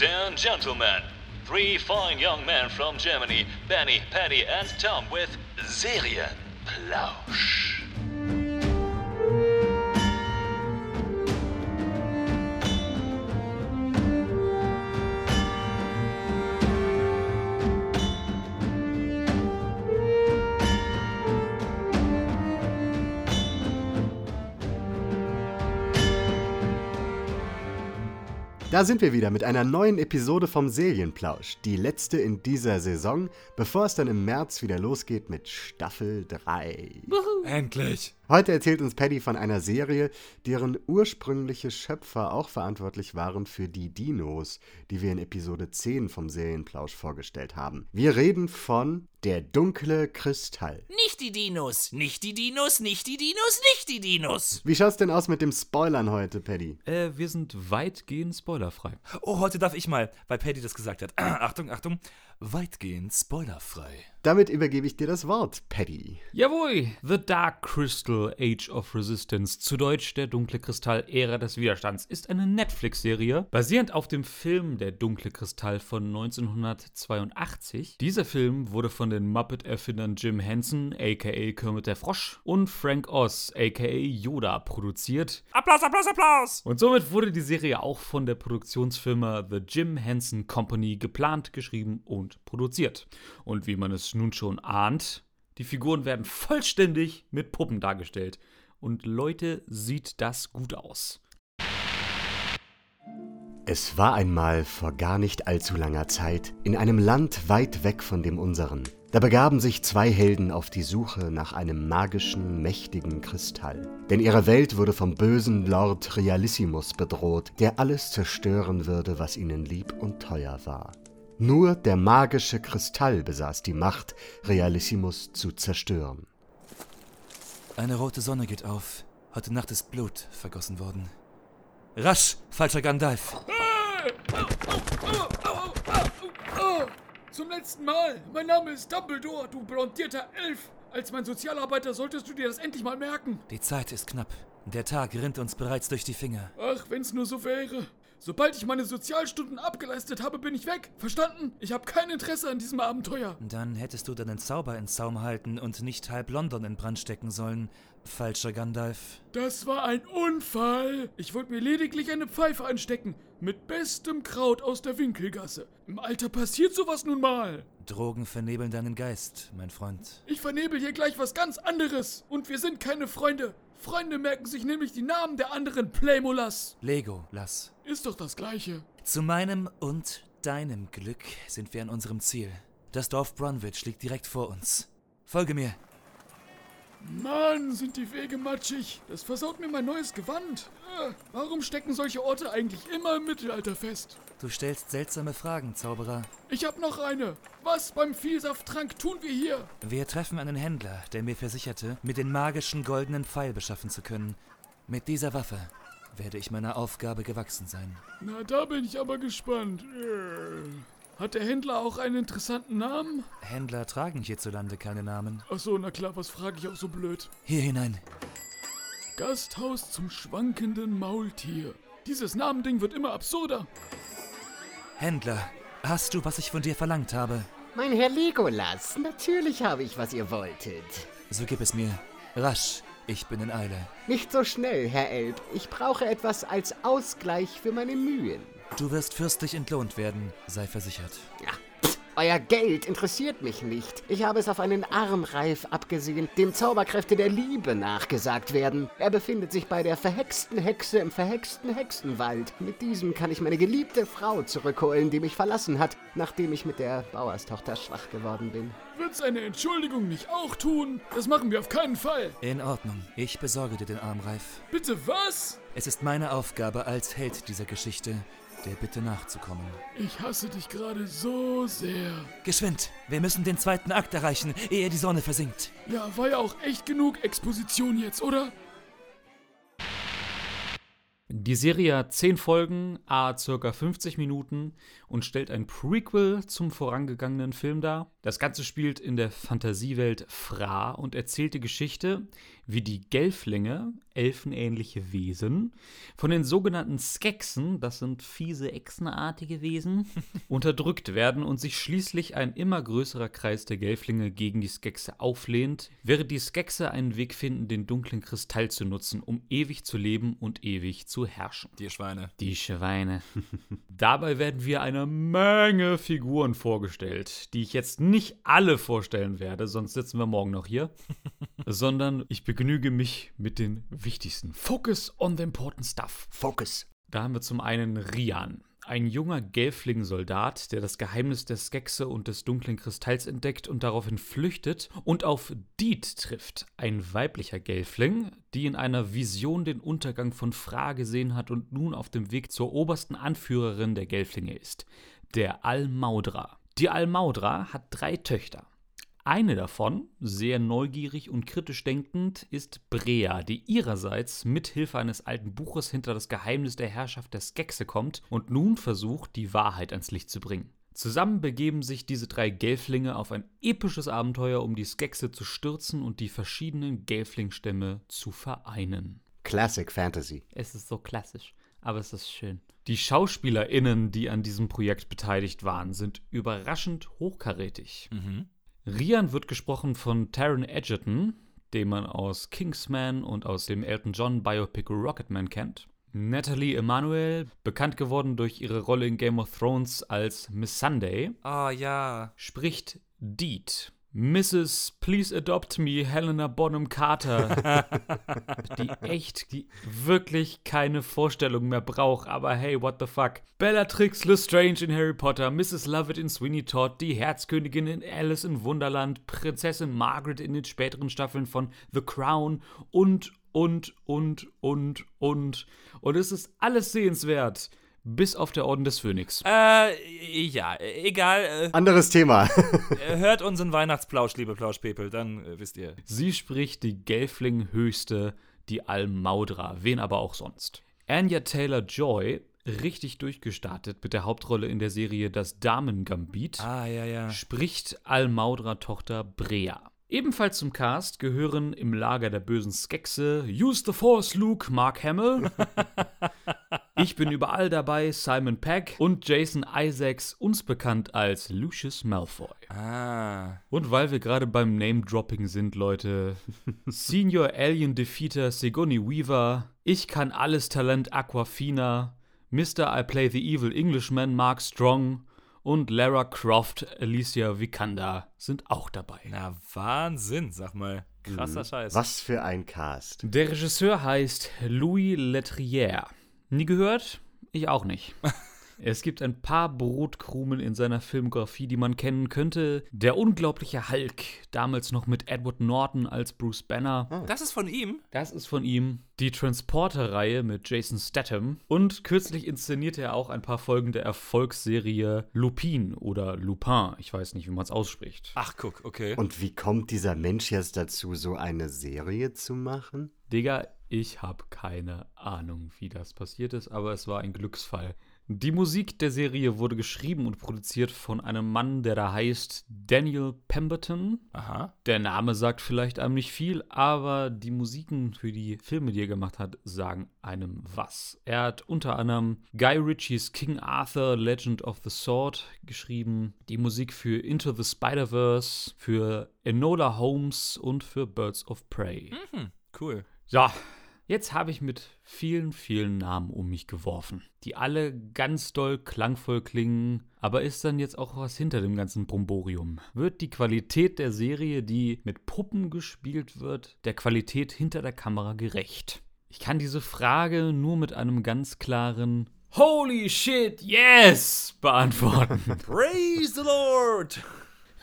Ladies and gentlemen, three fine young men from Germany, Benny, Paddy, and Tom with Serienplausch. Da sind wir wieder mit einer neuen Episode vom Serienplausch. Die letzte in dieser Saison, bevor es dann im März wieder losgeht mit Staffel 3. Endlich! Heute erzählt uns Paddy von einer Serie, deren ursprüngliche Schöpfer auch verantwortlich waren für die Dinos, die wir in Episode 10 vom Serienplausch vorgestellt haben. Wir reden von Der dunkle Kristall. Nicht die Dinos, nicht die Dinos, nicht die Dinos, nicht die Dinos. Wie schaut's denn aus mit dem Spoilern heute, Paddy? Äh, wir sind weitgehend spoilerfrei. Oh, heute darf ich mal, weil Paddy das gesagt hat. Achtung, Achtung. Weitgehend spoilerfrei. Damit übergebe ich dir das Wort, Paddy. Jawohl! The Dark Crystal Age of Resistance, zu Deutsch der dunkle Kristall Ära des Widerstands, ist eine Netflix-Serie, basierend auf dem Film Der dunkle Kristall von 1982. Dieser Film wurde von den Muppet-Erfindern Jim Henson, aka Kermit der Frosch, und Frank Oz, aka Yoda, produziert. Applaus, Applaus, Applaus! Und somit wurde die Serie auch von der Produktionsfirma The Jim Henson Company geplant, geschrieben und produziert. Und wie man es nun schon ahnt, die Figuren werden vollständig mit Puppen dargestellt. Und Leute, sieht das gut aus. Es war einmal vor gar nicht allzu langer Zeit in einem Land weit weg von dem unseren. Da begaben sich zwei Helden auf die Suche nach einem magischen, mächtigen Kristall. Denn ihre Welt wurde vom bösen Lord Realissimus bedroht, der alles zerstören würde, was ihnen lieb und teuer war. Nur der magische Kristall besaß die Macht, Realissimus zu zerstören. Eine rote Sonne geht auf. Heute Nacht ist Blut vergossen worden. Rasch, falscher Gandalf! Zum letzten Mal. Mein Name ist Dumbledore, du blondierter Elf. Als mein Sozialarbeiter solltest du dir das endlich mal merken. Die Zeit ist knapp. Der Tag rinnt uns bereits durch die Finger. Ach, wenn's nur so wäre. Sobald ich meine Sozialstunden abgeleistet habe, bin ich weg. Verstanden? Ich habe kein Interesse an diesem Abenteuer. Dann hättest du deinen Zauber in Zaum halten und nicht halb London in Brand stecken sollen, falscher Gandalf. Das war ein Unfall. Ich wollte mir lediglich eine Pfeife anstecken. Mit bestem Kraut aus der Winkelgasse. Im Alter passiert sowas nun mal. Drogen vernebeln deinen Geist, mein Freund. Ich vernebel hier gleich was ganz anderes. Und wir sind keine Freunde. Freunde merken sich nämlich die Namen der anderen Playmolas. Lego, lass. Ist doch das Gleiche. Zu meinem und deinem Glück sind wir an unserem Ziel. Das Dorf Brunwich liegt direkt vor uns. Folge mir. Mann, sind die Wege matschig. Das versaut mir mein neues Gewand. Äh, warum stecken solche Orte eigentlich immer im Mittelalter fest? Du stellst seltsame Fragen, Zauberer. Ich hab noch eine. Was beim Vielsafttrank tun wir hier? Wir treffen einen Händler, der mir versicherte, mir den magischen goldenen Pfeil beschaffen zu können. Mit dieser Waffe werde ich meiner Aufgabe gewachsen sein. Na, da bin ich aber gespannt. Äh, Hat der Händler auch einen interessanten Namen? Händler tragen hierzulande keine Namen. Ach so, na klar, was frage ich auch so blöd? Hier hinein. Gasthaus zum schwankenden Maultier. Dieses Namending wird immer absurder. Händler, hast du, was ich von dir verlangt habe? Mein Herr Legolas, natürlich habe ich, was ihr wolltet. So gib es mir. Rasch, ich bin in Eile. Nicht so schnell, Herr Elb. Ich brauche etwas als Ausgleich für meine Mühen. Du wirst fürstlich entlohnt werden, sei versichert. Ja, euer Geld interessiert mich nicht. Ich habe es auf einen Armreif abgesehen, dem Zauberkräfte der Liebe nachgesagt werden. Er befindet sich bei der verhexten Hexe im verhexten Hexenwald. Mit diesem kann ich meine geliebte Frau zurückholen, die mich verlassen hat, nachdem ich mit der Bauerstochter schwach geworden bin. Wird's eine Entschuldigung nicht auch tun? Das machen wir auf keinen Fall. In Ordnung, ich besorge dir den Armreif. Bitte was? Es ist meine Aufgabe als Held dieser Geschichte, der Bitte nachzukommen. Ich hasse dich gerade so sehr. Geschwind, wir müssen den zweiten Akt erreichen, ehe die Sonne versinkt. Ja, war ja auch echt genug Exposition jetzt, oder? Die Serie hat 10 Folgen, a circa 50 Minuten und stellt ein Prequel zum vorangegangenen Film dar. Das Ganze spielt in der Fantasiewelt Fra und erzählt die Geschichte, wie die Gelflinge, elfenähnliche Wesen, von den sogenannten Skeksen, das sind fiese Echsenartige Wesen, unterdrückt werden und sich schließlich ein immer größerer Kreis der Gelflinge gegen die Skexe auflehnt, während die Skexe einen Weg finden, den dunklen Kristall zu nutzen, um ewig zu leben und ewig zu herrschen. Die Schweine. Die Schweine. Dabei werden wir eine Menge Figuren vorgestellt, die ich jetzt nicht alle vorstellen werde, sonst sitzen wir morgen noch hier, sondern ich begnüge mich mit den wichtigsten. Focus on the important stuff. Focus. Da haben wir zum einen Rian, ein junger Gelfling-Soldat, der das Geheimnis der Skexe und des dunklen Kristalls entdeckt und daraufhin flüchtet und auf Deed trifft, ein weiblicher Gelfling, die in einer Vision den Untergang von Fra gesehen hat und nun auf dem Weg zur obersten Anführerin der Gelflinge ist, der Almaudra. Die Almaudra hat drei Töchter. Eine davon, sehr neugierig und kritisch denkend, ist Brea, die ihrerseits mithilfe eines alten Buches hinter das Geheimnis der Herrschaft der Skexe kommt und nun versucht, die Wahrheit ans Licht zu bringen. Zusammen begeben sich diese drei Gelflinge auf ein episches Abenteuer, um die Skexe zu stürzen und die verschiedenen Gelflingstämme zu vereinen. Classic Fantasy. Es ist so klassisch, aber es ist schön. Die SchauspielerInnen, die an diesem Projekt beteiligt waren, sind überraschend hochkarätig. Rian wird gesprochen von Taron Egerton, den man aus Kingsman und aus dem Elton John Biopic Rocketman kennt. Natalie Emanuel, bekannt geworden durch ihre Rolle in Game of Thrones als Miss Sunday, Ah, ja. spricht Deed. Mrs. Please Adopt Me, Helena Bonham Carter, die echt, die wirklich keine Vorstellung mehr braucht, aber hey, what the fuck. Bellatrix Lestrange in Harry Potter, Mrs. Lovett in Sweeney Todd, die Herzkönigin in Alice in Wunderland, Prinzessin Margaret in den späteren Staffeln von The Crown und, und, und, und, und. Und es ist alles sehenswert, bis auf der Orden des Phönix. Äh, ja, egal. Äh, Anderes Thema. hört unseren Weihnachtsplausch, liebe Plauschpepel, dann äh, wisst ihr. Sie spricht die Gelfling-Höchste, die Almaudra, wen aber auch sonst. Anya Taylor-Joy, richtig durchgestartet mit der Hauptrolle in der Serie Das Damen-Gambit, Ah, ja, ja. spricht Almaudra-Tochter Brea. Ebenfalls zum Cast gehören im Lager der bösen Skexe Use the Force Luke, Mark Hamill. ich bin überall dabei, Simon Peck und Jason Isaacs, uns bekannt als Lucius Malfoy. Ah. Und weil wir gerade beim Name-Dropping sind, Leute, Senior Alien Defeater Sigourney Weaver, Ich kann alles Talent Aquafina, Mr. I Play the Evil Englishman Mark Strong und Lara Croft Alicia Vikander sind auch dabei. Na, Wahnsinn, sag mal. Krasser Scheiß. Was für ein Cast. Der Regisseur heißt Louis Letrière. Nie gehört? Ich auch nicht. Es gibt ein paar Brotkrumen in seiner Filmografie, die man kennen könnte. Der unglaubliche Hulk, damals noch mit Edward Norton als Bruce Banner. Das ist von ihm? Das ist von ihm. Die Transporter-Reihe mit Jason Statham. Und kürzlich inszenierte er auch ein paar Folgen der Erfolgsserie Lupin oder Lupin. Ich weiß nicht, wie man es ausspricht. Ach, guck, okay. Und wie kommt dieser Mensch jetzt dazu, so eine Serie zu machen? Digga, ich habe keine Ahnung, wie das passiert ist, aber es war ein Glücksfall. Die Musik der Serie wurde geschrieben und produziert von einem Mann, der da heißt Daniel Pemberton. Aha. Der Name sagt vielleicht einem nicht viel, aber die Musiken für die Filme, die er gemacht hat, sagen einem was. Er hat unter anderem Guy Ritchies King Arthur Legend of the Sword geschrieben, die Musik für Into the Spider-Verse, für Enola Holmes und für Birds of Prey. Hm, cool. Ja, jetzt habe ich mit vielen, vielen Namen um mich geworfen, die alle ganz doll klangvoll klingen. Aber ist dann jetzt auch was hinter dem ganzen Bromborium? Wird die Qualität der Serie, die mit Puppen gespielt wird, der Qualität hinter der Kamera gerecht? Ich kann diese Frage nur mit einem ganz klaren Holy shit, yes beantworten. Praise the Lord!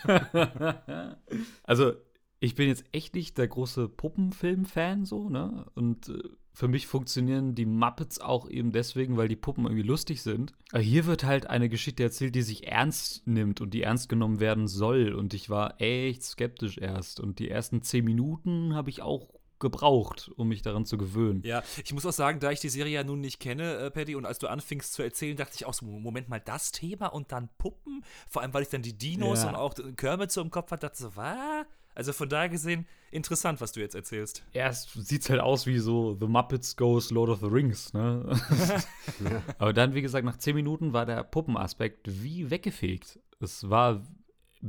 Also, ich bin jetzt echt nicht der große Puppenfilm-Fan, so, ne? Und äh, für mich funktionieren die Muppets auch eben deswegen, weil die Puppen irgendwie lustig sind. Aber hier wird halt eine Geschichte erzählt, die sich ernst nimmt und die ernst genommen werden soll. Und ich war echt skeptisch erst. Und die ersten zehn Minuten habe ich auch gebraucht, um mich daran zu gewöhnen. Ja, ich muss auch sagen, da ich die Serie ja nun nicht kenne, äh, Paddy, und als du anfingst zu erzählen, dachte ich auch so, Moment mal, das Thema und dann Puppen? Vor allem, weil ich dann die Dinos Ja. und auch Kermit so im Kopf hatte, dachte so, was? Also von daher gesehen, interessant, was du jetzt erzählst. Erst sieht's halt aus wie so The Muppets Goes Lord of the Rings, ne? Aber dann, wie gesagt, nach zehn Minuten war der Puppenaspekt wie weggefegt. Es war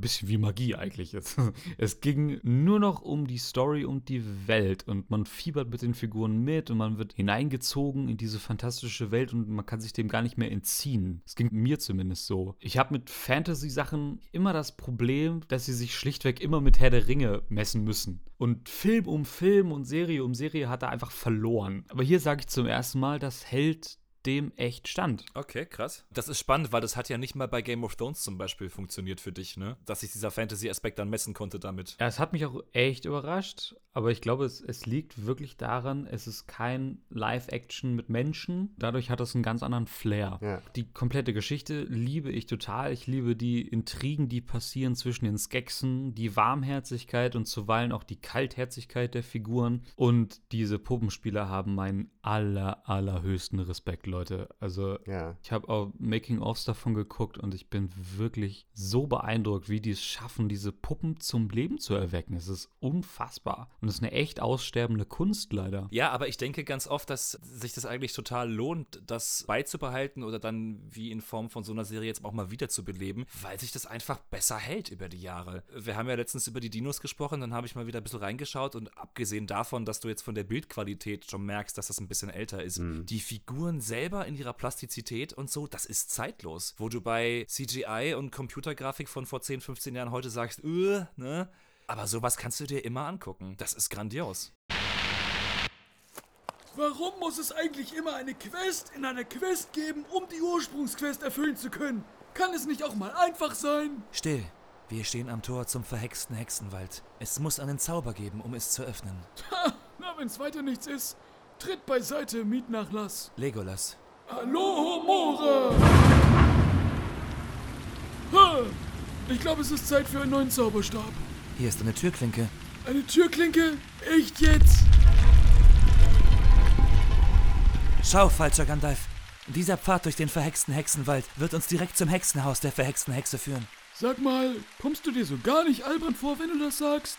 bisschen wie Magie eigentlich. Es, es ging nur noch um die Story und die Welt und man fiebert mit den Figuren mit und man wird hineingezogen in diese fantastische Welt und man kann sich dem gar nicht mehr entziehen. Es ging mir zumindest so. Ich habe mit Fantasy-Sachen immer das Problem, dass sie sich schlichtweg immer mit Herr der Ringe messen müssen. Und Film um Film und Serie um Serie hat er einfach verloren. Aber hier sage ich zum ersten Mal, das hält dem echt stand. Okay, krass. Das ist spannend, weil das hat ja nicht mal bei Game of Thrones zum Beispiel funktioniert für dich, ne? Dass sich dieser Fantasy-Aspekt dann messen konnte damit. Ja, es hat mich auch echt überrascht, aber ich glaube, es, es liegt wirklich daran, es ist kein Live-Action mit Menschen. Dadurch hat es einen ganz anderen Flair. Ja. Die komplette Geschichte liebe ich total. Ich liebe die Intrigen, die passieren zwischen den Skeksen, die Warmherzigkeit und zuweilen auch die Kaltherzigkeit der Figuren. Und diese Puppenspieler haben meinen aller, allerhöchsten Respekt, Leute. Also Ja. ich habe auch Making-ofs davon geguckt und ich bin wirklich so beeindruckt, wie die es schaffen, diese Puppen zum Leben zu erwecken. Es ist unfassbar. Und es ist eine echt aussterbende Kunst leider. Ja, aber ich denke ganz oft, dass sich das eigentlich total lohnt, das beizubehalten oder dann wie in Form von so einer Serie jetzt auch mal wieder zu beleben, weil sich das einfach besser hält über die Jahre. Wir haben ja letztens über die Dinos gesprochen, dann habe ich mal wieder ein bisschen reingeschaut und abgesehen davon, dass du jetzt von der Bildqualität schon merkst, dass das ein bisschen älter ist, die Figuren selber in ihrer Plastizität und so, das ist zeitlos. Wo du bei CGI und Computergrafik von vor 10, 15 Jahren heute sagst, äh, ne? Aber sowas kannst du dir immer angucken. Das ist grandios. Warum muss es eigentlich immer eine Quest in einer Quest geben, um die Ursprungsquest erfüllen zu können? Kann es nicht auch mal einfach sein? Still. Wir stehen am Tor zum verhexten Hexenwald. Es muss einen Zauber geben, um es zu öffnen. Ha, na, wenn's weiter nichts ist, tritt beiseite, Mietnachlass. Legolas. Hallo, Moore! Ha, ich glaube, es ist Zeit für einen neuen Zauberstab. Hier ist eine Türklinke. Eine Türklinke? Echt jetzt? Schau, falscher Gandalf. Dieser Pfad durch den verhexten Hexenwald wird uns direkt zum Hexenhaus der verhexten Hexe führen. Sag mal, kommst du dir so gar nicht albern vor, wenn du das sagst?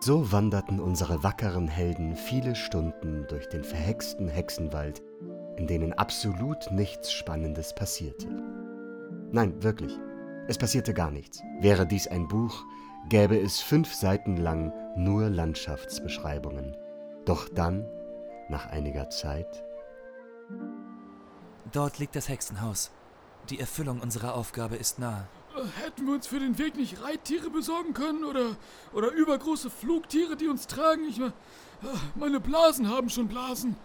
So wanderten unsere wackeren Helden viele Stunden durch den verhexten Hexenwald, in denen absolut nichts Spannendes passierte. Nein, wirklich. Es passierte gar nichts. Wäre dies ein Buch, gäbe es fünf Seiten lang nur Landschaftsbeschreibungen. Doch dann, nach einiger Zeit, Dort liegt das Hexenhaus. Die Erfüllung unserer Aufgabe ist nah. Hätten wir uns für den Weg nicht Reittiere besorgen können oder, oder übergroße Flugtiere, die uns tragen? Ich meine, meine Blasen haben schon Blasen.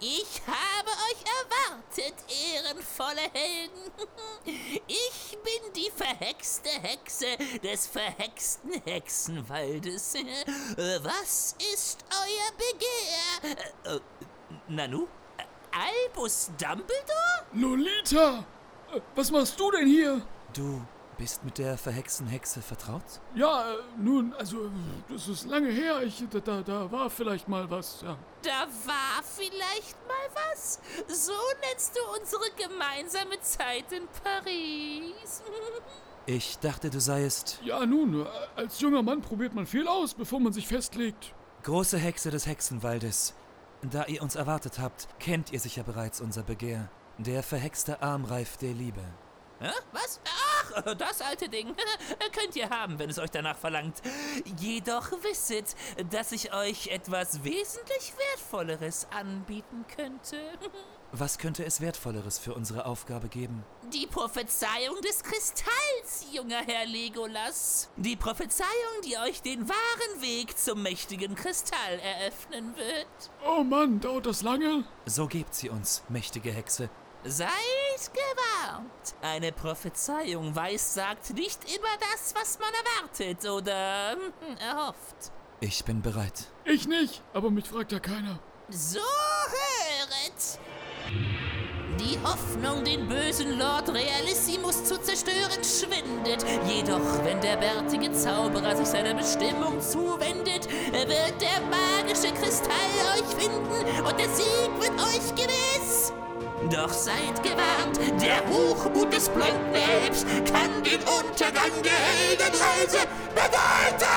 Ich habe euch erwartet, ehrenvolle Helden. Ich bin die verhexte Hexe des verhexten Hexenwaldes. Was ist euer Begehr? Äh, äh, Nanu? Albus Dumbledore? Lolita! Äh, Was machst du denn hier? Du bist mit der verhexten Hexe vertraut? Ja, äh, nun, also, das ist lange her. Ich, da, da, da war vielleicht mal was, ja. Da war vielleicht mal was. So nennst du unsere gemeinsame Zeit in Paris. Ich dachte, du seiest Ja, nun, äh, als junger Mann probiert man viel aus, bevor man sich festlegt. große Hexe des Hexenwaldes. Da ihr uns erwartet habt, kennt ihr sicher bereits unser Begehr. Der verhexte Armreif der Liebe. Hä? Was? Ach, das alte Ding. Könnt ihr haben, wenn es euch danach verlangt. Jedoch wisset, dass ich euch etwas wesentlich Wertvolleres anbieten könnte. Was könnte es Wertvolleres für unsere Aufgabe geben? Die Prophezeiung des Kristalls, junger Herr Legolas. Die Prophezeiung, die euch den wahren Weg zum mächtigen Kristall eröffnen wird. Oh Mann, dauert das lange? So gebt sie uns, mächtige Hexe. Seid gewarnt. Eine Prophezeiung weissagt nicht immer das, was man erwartet oder hm, erhofft. Ich bin bereit. Ich nicht, aber mich fragt ja keiner. So höret! Die Hoffnung, den bösen Lord Realissimus zu zerstören, schwindet. Jedoch, wenn der bärtige Zauberer sich seiner Bestimmung zuwendet, wird der magische Kristall euch finden und der Sieg wird euch gewiss. Doch seid gewarnt, der Hochmut des blonden Elbs kann den Untergang der Heldenreise bedeuten!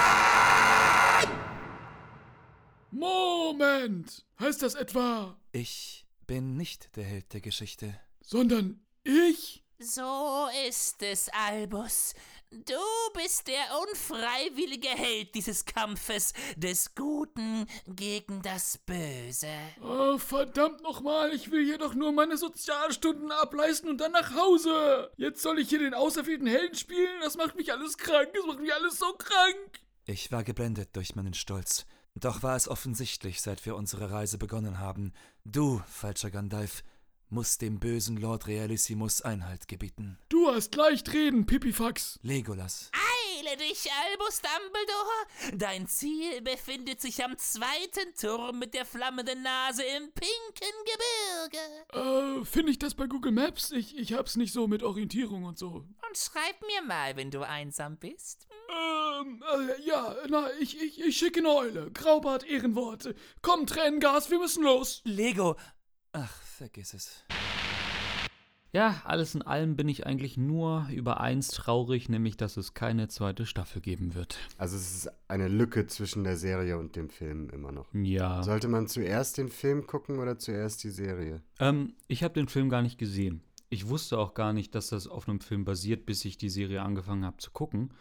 Moment! Heißt das etwa, Ich bin nicht der Held der Geschichte. sondern ich? So ist es, Albus. Du bist der unfreiwillige Held dieses Kampfes des Guten gegen das Böse. Oh, verdammt nochmal, ich will hier doch nur meine Sozialstunden ableisten und dann nach Hause. Jetzt soll ich hier den auserwählten Helden spielen? Das macht mich alles krank, das macht mich alles so krank. Ich war geblendet durch meinen Stolz. Doch war es offensichtlich, seit wir unsere Reise begonnen haben. Du, falscher Gandalf, musst dem bösen Lord Realissimus Einhalt gebieten. Du hast leicht reden, Pipifax. Legolas. Eile dich, Albus Dumbledore! Dein Ziel befindet sich am zweiten Turm mit der flammenden Nase im pinken Gebirge. Äh, finde ich das bei Google Maps? Ich, ich hab's nicht so mit Orientierung und so. Und schreib mir mal, wenn du einsam bist. Ähm, äh, ja, na, ich, ich, ich schicke eine Eule. Graubart Ehrenworte. Komm, Tränengas, wir müssen los. Lego! Ach, vergiss es. Ja, alles in allem bin ich eigentlich nur über eins traurig, nämlich dass es keine zweite Staffel geben wird. Also es ist eine Lücke zwischen der Serie und dem Film immer noch. Ja. Sollte man zuerst den Film gucken oder zuerst die Serie? Ähm, ich habe den Film gar nicht gesehen. Ich wusste auch gar nicht, dass das auf einem Film basiert, bis ich die Serie angefangen habe zu gucken.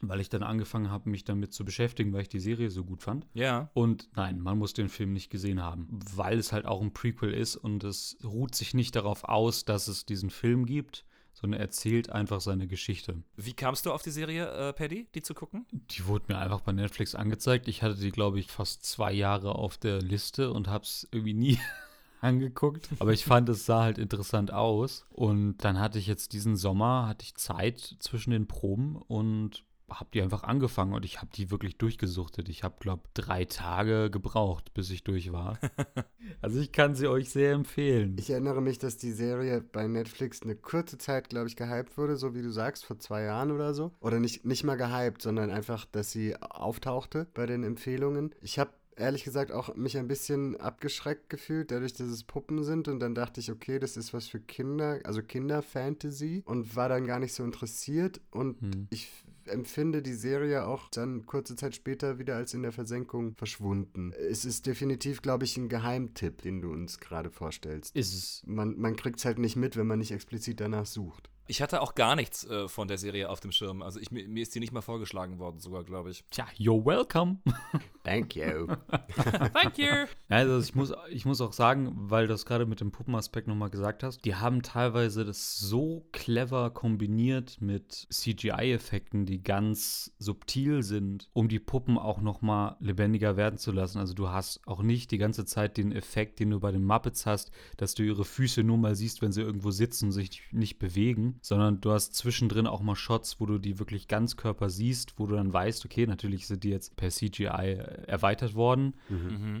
Weil ich dann angefangen habe, mich damit zu beschäftigen, weil ich die Serie so gut fand. Ja. Und nein, man muss den Film nicht gesehen haben, weil es halt auch ein Prequel ist und es ruht sich nicht darauf aus, dass es diesen Film gibt, sondern erzählt einfach seine Geschichte. Wie kamst du auf die Serie, äh, Paddy, die zu gucken? Die wurde mir einfach bei Netflix angezeigt. Ich hatte die, glaube ich, fast zwei Jahre auf der Liste und habe es irgendwie nie angeguckt. Aber ich fand, es sah halt interessant aus. Und dann hatte ich jetzt diesen Sommer, hatte ich Zeit zwischen den Proben und habe die einfach angefangen und ich habe die wirklich durchgesuchtet. Ich habe, glaube drei Tage gebraucht, bis ich durch war. also ich kann sie euch sehr empfehlen. Ich erinnere mich, dass die Serie bei Netflix eine kurze Zeit, glaube ich, gehypt wurde, so wie du sagst, vor zwei Jahren oder so. Oder nicht, nicht mal gehypt, sondern einfach, dass sie auftauchte bei den Empfehlungen. Ich habe ehrlich gesagt auch mich ein bisschen abgeschreckt gefühlt, dadurch, dass es Puppen sind. Und dann dachte ich, okay, das ist was für Kinder, also Kinderfantasy. Und war dann gar nicht so interessiert. Und Hm. ich empfinde die Serie auch dann kurze Zeit später wieder als in der Versenkung verschwunden. Es ist definitiv, glaube ich, ein Geheimtipp, den du uns gerade vorstellst. Ist es. Man, man kriegt es halt nicht mit, wenn man nicht explizit danach sucht. Ich hatte auch gar nichts äh, von der Serie auf dem Schirm. Also ich, mir, mir ist die nicht mal vorgeschlagen worden, sogar, glaube ich. Tja, you're welcome. Thank you. Thank you! Also ich muss, ich muss auch sagen, weil du das gerade mit dem Puppenaspekt nochmal gesagt hast, die haben teilweise das so clever kombiniert mit CGI-Effekten, die ganz subtil sind, um die Puppen auch nochmal lebendiger werden zu lassen. Also du hast auch nicht die ganze Zeit den Effekt, den du bei den Muppets hast, dass du ihre Füße nur mal siehst, wenn sie irgendwo sitzen und sich nicht bewegen, sondern du hast zwischendrin auch mal Shots, wo du die wirklich ganz Körper siehst, wo du dann weißt, okay, natürlich sind die jetzt per CGI erweitert worden,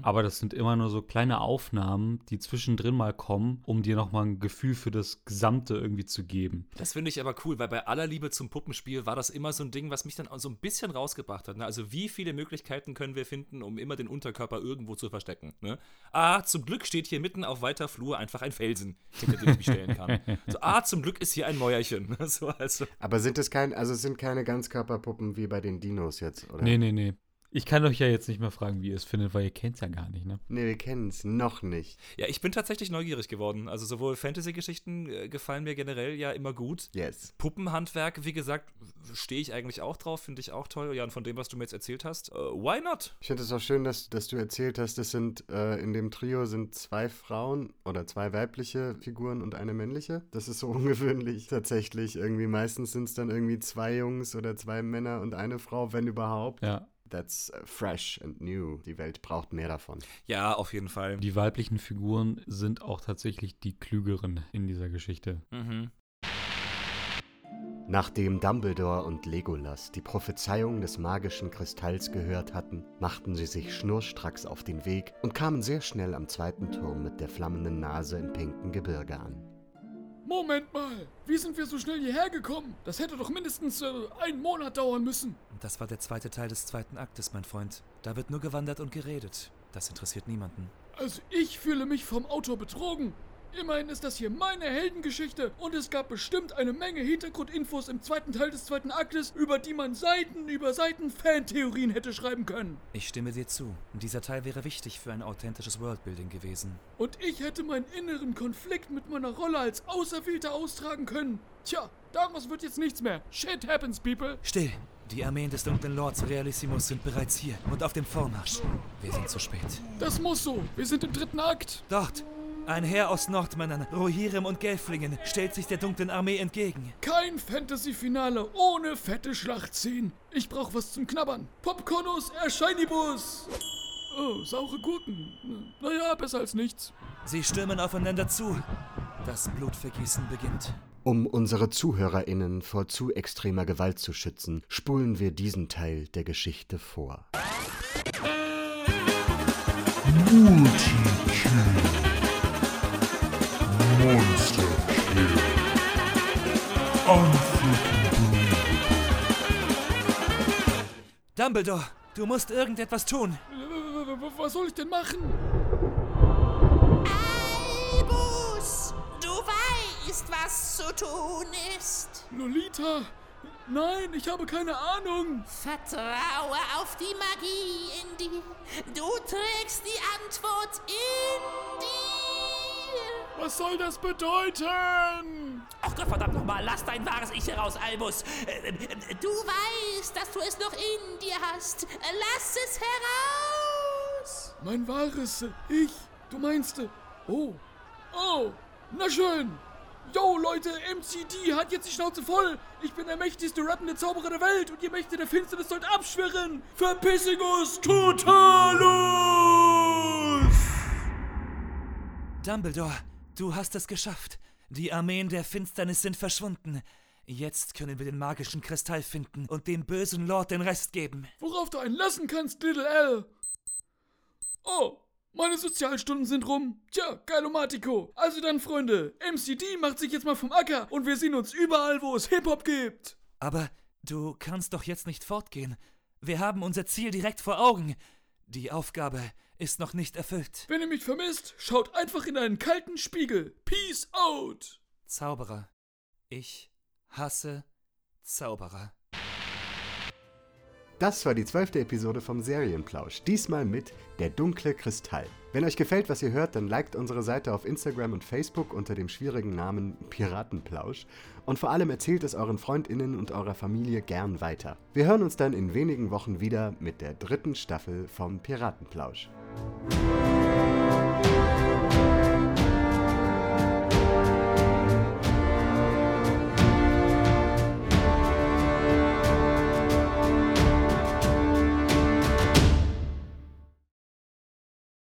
aber das sind immer nur so kleine Aufnahmen, die zwischendrin mal kommen, um dir nochmal ein Gefühl für das Gesamte irgendwie zu geben. Das finde ich aber cool, weil bei aller Liebe zum Puppenspiel war das immer so ein Ding, was mich dann auch so ein bisschen rausgebracht hat. Ne? Also wie viele Möglichkeiten können wir finden, um immer den Unterkörper irgendwo zu verstecken? Ne? Ah, zum Glück steht hier mitten auf weiter Flur einfach ein Felsen, hinter dem ich mich stellen kann. So, ah, zum Glück ist hier ein Mäuerchen. So, also. Aber sind es kein, also es sind keine Ganzkörperpuppen wie bei den Dinos jetzt, oder? Nee, nee, nee. Ich kann euch ja jetzt nicht mehr fragen, wie ihr es findet, weil ihr kennt es ja gar nicht, ne? Nee, wir kennen es noch nicht. Ja, ich bin tatsächlich neugierig geworden. Also sowohl Fantasy-Geschichten äh, gefallen mir generell ja immer gut. Yes. Puppenhandwerk, wie gesagt, stehe ich eigentlich auch drauf, finde ich auch toll. Ja, und von dem, was du mir jetzt erzählt hast, äh, why not? Ich finde es auch schön, dass, dass du erzählt hast, das sind äh, in dem Trio sind zwei Frauen oder zwei weibliche Figuren und eine männliche. Das ist so ungewöhnlich tatsächlich. Irgendwie meistens sind es dann irgendwie zwei Jungs oder zwei Männer und eine Frau, wenn überhaupt. Ja. That's uh, fresh and new. Die Welt braucht mehr davon. Ja, auf jeden Fall. Die weiblichen Figuren sind auch tatsächlich die klügeren in dieser Geschichte. Mhm. Nachdem Dumbledore und Legolas die Prophezeiung des magischen Kristalls gehört hatten, machten sie sich schnurstracks auf den Weg und kamen sehr schnell am zweiten Turm mit der flammenden Nase im pinken Gebirge an. Moment mal, wie sind wir so schnell hierher gekommen? Das hätte doch mindestens äh, einen Monat dauern müssen. Das war der zweite Teil des zweiten Aktes, mein Freund. Da wird nur gewandert und geredet. Das interessiert niemanden. Also ich fühle mich vom Autor betrogen. Immerhin ist das hier meine Heldengeschichte und es gab bestimmt eine Menge Hintergrundinfos im zweiten Teil des zweiten Aktes, über die man Seiten über Seiten Fantheorien hätte schreiben können. Ich stimme dir zu. Dieser Teil wäre wichtig für ein authentisches Worldbuilding gewesen. Und ich hätte meinen inneren Konflikt mit meiner Rolle als Auserwählter austragen können. Tja, daraus wird jetzt nichts mehr. Shit happens, people. Still! Die Armeen des dunklen Lords Realissimus sind bereits hier und auf dem Vormarsch. Wir sind zu spät. Das muss so. Wir sind im dritten Akt. Dort! Ein Heer aus Nordmännern, Rohirrim und Gelflingen stellt sich der dunklen Armee entgegen. Kein Fantasy-Finale ohne fette Schlachtszenen. Ich brauch was zum Knabbern. Popcornus Erscheinibus. Oh, saure Gurken. Naja, besser als nichts. Sie stürmen aufeinander zu. Das Blutvergießen beginnt. Um unsere ZuhörerInnen vor zu extremer Gewalt zu schützen, spulen wir diesen Teil der Geschichte vor. Dumbledore, du musst irgendetwas tun. Was soll ich denn machen? Albus, du weißt, was zu tun ist. Lolita? Nein, ich habe keine Ahnung. Vertraue auf die Magie in dir. Du trägst die Antwort in dir. Was soll das bedeuten? Ach Gott, verdammt nochmal, lass dein wahres Ich heraus, Albus. Äh, äh, Du weißt, dass du es noch in dir hast. Lass es heraus. Mein wahres Ich. Du meinst. äh, Oh. Oh. Na schön. Yo, Leute, MCD hat jetzt die Schnauze voll. Ich bin der mächtigste rappende Zauberer der Welt und ihr Mächte der Finsternis sollt abschwirren. Verpissingus totalus! Dumbledore, du hast es geschafft. Die Armeen der Finsternis sind verschwunden. Jetzt können wir den magischen Kristall finden und dem bösen Lord den Rest geben. Worauf du einen lassen kannst, Little L. Oh, meine Sozialstunden sind rum. Tja, Geilomatico. Also dann, Freunde, MCD macht sich jetzt mal vom Acker und wir sehen uns überall, wo es Hip-Hop gibt. Aber du kannst doch jetzt nicht fortgehen. Wir haben unser Ziel direkt vor Augen. Die Aufgabe ist noch nicht erfüllt. Wenn ihr mich vermisst, schaut einfach in einen kalten Spiegel. Peace out. Zauberer. Ich hasse Zauberer. Das war die zwölfte Episode vom Serienplausch. Diesmal mit Der dunkle Kristall. Wenn euch gefällt, was ihr hört, dann liked unsere Seite auf Instagram und Facebook unter dem schwierigen Namen Piratenplausch. Und vor allem erzählt es euren FreundInnen und eurer Familie gern weiter. Wir hören uns dann in wenigen Wochen wieder mit der dritten Staffel vom Piratenplausch.